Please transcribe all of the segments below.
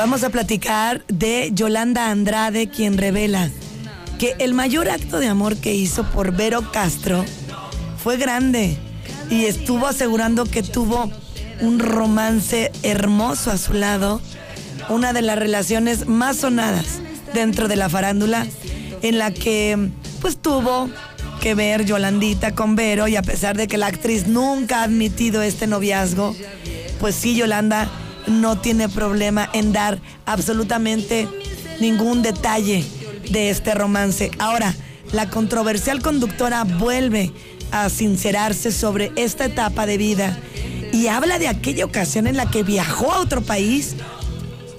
Vamos a platicar de Yolanda Andrade, quien revela que el mayor acto de amor que hizo por Vero Castro fue grande y estuvo asegurando que tuvo un romance hermoso a su lado, una de las relaciones más sonadas dentro de la farándula, en la que pues tuvo que ver Yolandita con Vero y a pesar de que la actriz nunca ha admitido este noviazgo, pues sí, Yolanda no tiene problema en dar absolutamente ningún detalle de este romance. Ahora, la controversial conductora vuelve a sincerarse sobre esta etapa de vida y habla de aquella ocasión en la que viajó a otro país.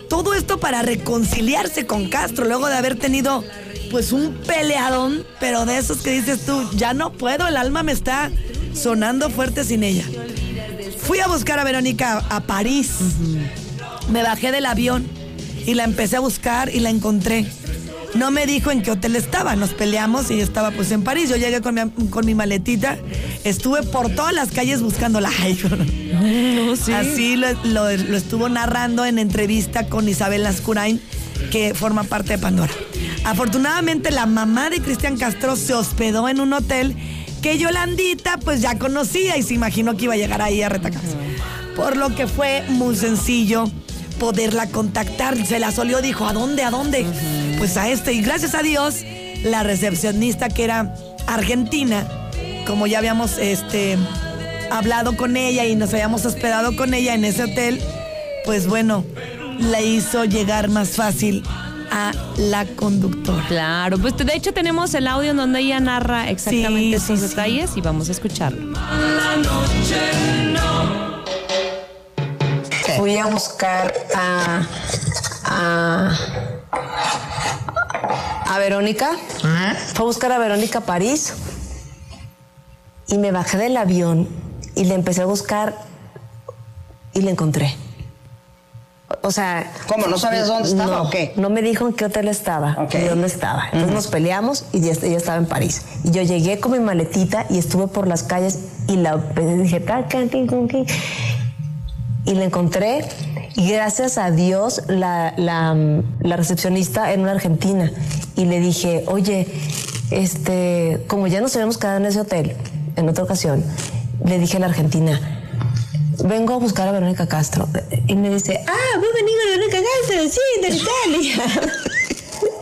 Todo esto para reconciliarse con Castro luego de haber tenido pues un peleadón, pero de esos que dices tú, ya no puedo, el alma me está sonando fuerte sin ella. Fui a buscar a Verónica a París. Me bajé del avión y la empecé a buscar y la encontré. No me dijo en qué hotel estaba, nos peleamos y estaba pues en París. Yo llegué con mi, con mi maletita, estuve por todas las calles buscándola. Así lo, estuvo narrando en entrevista con Isabel Lascurain, que forma parte de Pandora. Afortunadamente la mamá de Cristian Castro se hospedó en un hotel que Yolandita pues ya conocía y se imaginó que iba a llegar ahí a retacarse. Por lo que fue muy sencillo poderla contactar. Se la solió, dijo, ¿a dónde? ¿A dónde? Pues a este. Y gracias a Dios, la recepcionista que era argentina, como ya habíamos este, hablado con ella y nos habíamos hospedado con ella en ese hotel, pues bueno, la hizo llegar más fácil a la conductora. Claro, pues de hecho tenemos el audio en donde ella narra exactamente esos detalles y vamos a escucharlo. La noche no fui a buscar a, a, a Verónica. Fui a buscar a Verónica a París y me bajé del avión y le empecé a buscar y la encontré. O sea. ¿Cómo? ¿No sabías dónde estaba no, o qué? No me dijo en qué hotel estaba y dónde estaba. Entonces nos peleamos y ella, estaba en París. Y yo llegué con mi maletita y estuve por las calles y la dije, y la encontré y gracias a Dios la, recepcionista en una argentina y le dije, oye, este, como ya nos habíamos quedado en ese hotel en otra ocasión, le dije a la argentina, vengo a buscar a Verónica Castro. Y me dice, ah, vos venís a Verónica Castro, sí, de Italia.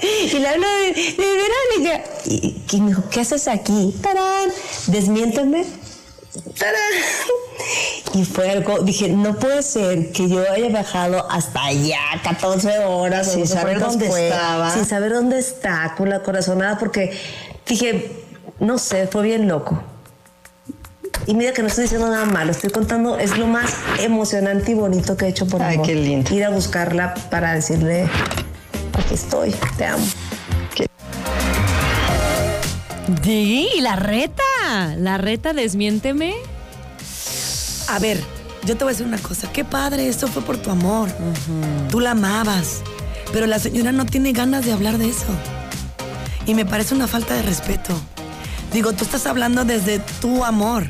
y le hablo de, Verónica. Y, me dijo, ¿qué haces aquí? ¡Tarán! Desmiénteme. ¡Tarán! Y fue algo, dije, no puede ser que yo haya bajado hasta allá 14 horas sin saber dónde estaba. Sin saber dónde está, con la corazonada, porque dije, no sé, fue bien loco. Y mira que no estoy diciendo nada malo, estoy contando, es lo más emocionante y bonito que he hecho por Ay, qué lindo. Ir a buscarla para decirle, aquí estoy, te amo. Sí, la reta, la reta, desmiénteme. A ver, yo te voy a decir una cosa. Qué padre, eso fue por tu amor. Tú la amabas. Pero la señora no tiene ganas de hablar de eso. Y me parece una falta de respeto. Digo, tú estás hablando desde tu amor.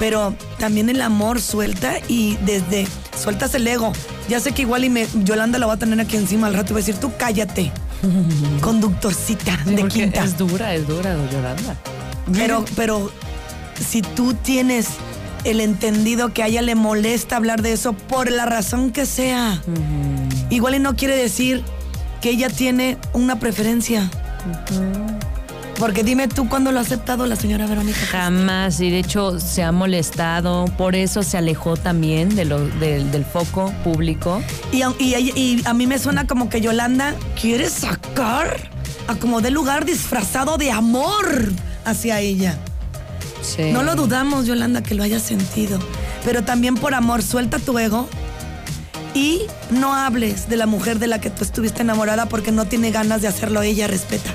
Pero también el amor suelta y desde sueltas el ego. Ya sé que igual y me, Yolanda la va a tener aquí encima al rato y va a decir, tú cállate. Conductorcita de quinta. Es dura, es dura, Yolanda. Pero, pero si tú tienes el entendido que a ella le molesta hablar de eso por la razón que sea. Igual y no quiere decir que ella tiene una preferencia. Porque dime tú cuándo lo ha aceptado la señora Verónica. Jamás, y de hecho se ha molestado, por eso se alejó también de lo, del foco público. Y, y, a mí me suena como que Yolanda quiere sacar a como de lugar disfrazado de amor hacia ella. No lo dudamos, Yolanda, que lo hayas sentido. Pero también por amor, suelta tu ego y no hables de la mujer de la que tú estuviste enamorada porque no tiene ganas de hacerlo ella, respeta.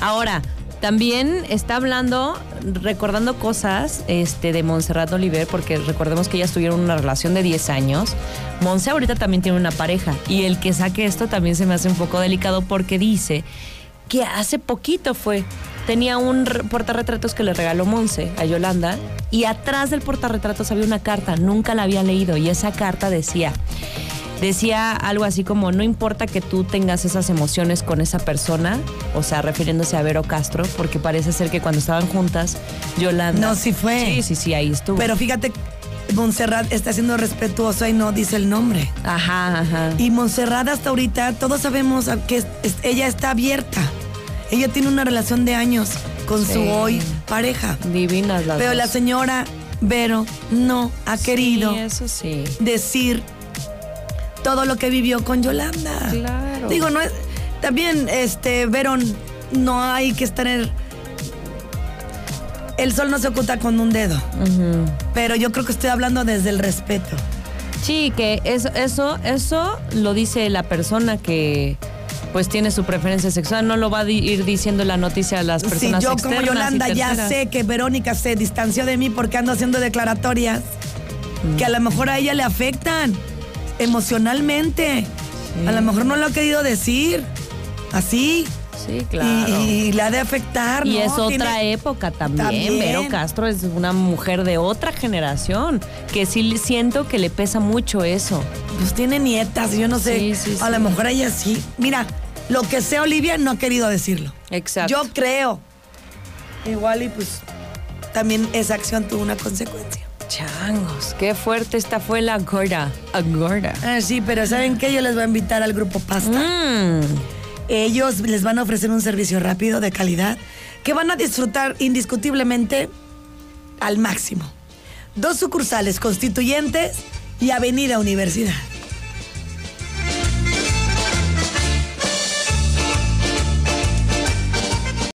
Ahora, también está hablando, recordando cosas este, de Montserrat Oliver, porque recordemos que ellas tuvieron una relación de 10 años. Monse ahorita también tiene una pareja y el que saque esto también se me hace un poco delicado porque dice que hace poquito fue tenía un portarretratos que le regaló Monse a Yolanda y atrás del portarretratos había una carta, nunca la había leído y esa carta decía, decía algo así como, no importa que tú tengas esas emociones con esa persona, o sea, refiriéndose a Vero Castro, porque parece ser que cuando estaban juntas, Yolanda... No, sí fue. Sí, sí, sí, ahí estuvo. Pero fíjate, Montserrat está siendo respetuosa y no dice el nombre. Ajá, ajá. Y Montserrat hasta ahorita, todos sabemos que ella está abierta. Ella tiene una relación de años con Sí. su hoy pareja. Divinas las Pero dos. la señora Vero no ha querido eso sí. decir todo lo que vivió con Yolanda. Claro. Digo, no es. También, este, Vero, no hay que estar en. El sol no se oculta con un dedo. Pero yo creo que estoy hablando desde el respeto. Sí, que eso, eso, eso lo dice la persona que pues tiene su preferencia sexual, no lo va a ir diciendo la noticia a las Sí, personas yo como Yolanda ya sé que Verónica se distanció de mí porque ando haciendo declaratorias que a lo mejor a ella le afectan emocionalmente. A lo mejor no lo ha querido decir. Así. Sí, claro. Y, y le ha de afectar. Y ¿no? es otra Tiene- época también. También. Vero Castro es una mujer de otra generación que sí siento que le pesa mucho eso. Pues tiene nietas, yo no sé. Sí, sí, A lo mejor ella sí. Mira, lo que sé Olivia no ha querido decirlo. Exacto. Yo creo. Igual y pues también esa acción tuvo una consecuencia. Changos, qué fuerte esta fue la gorda. Agora. Ah, sí, pero ¿saben qué? Yo les voy a invitar al grupo Pasta. Mm. Ellos les van a ofrecer un servicio rápido, de calidad, que van a disfrutar indiscutiblemente al máximo. Dos sucursales constituyentes y Avenida Universidad.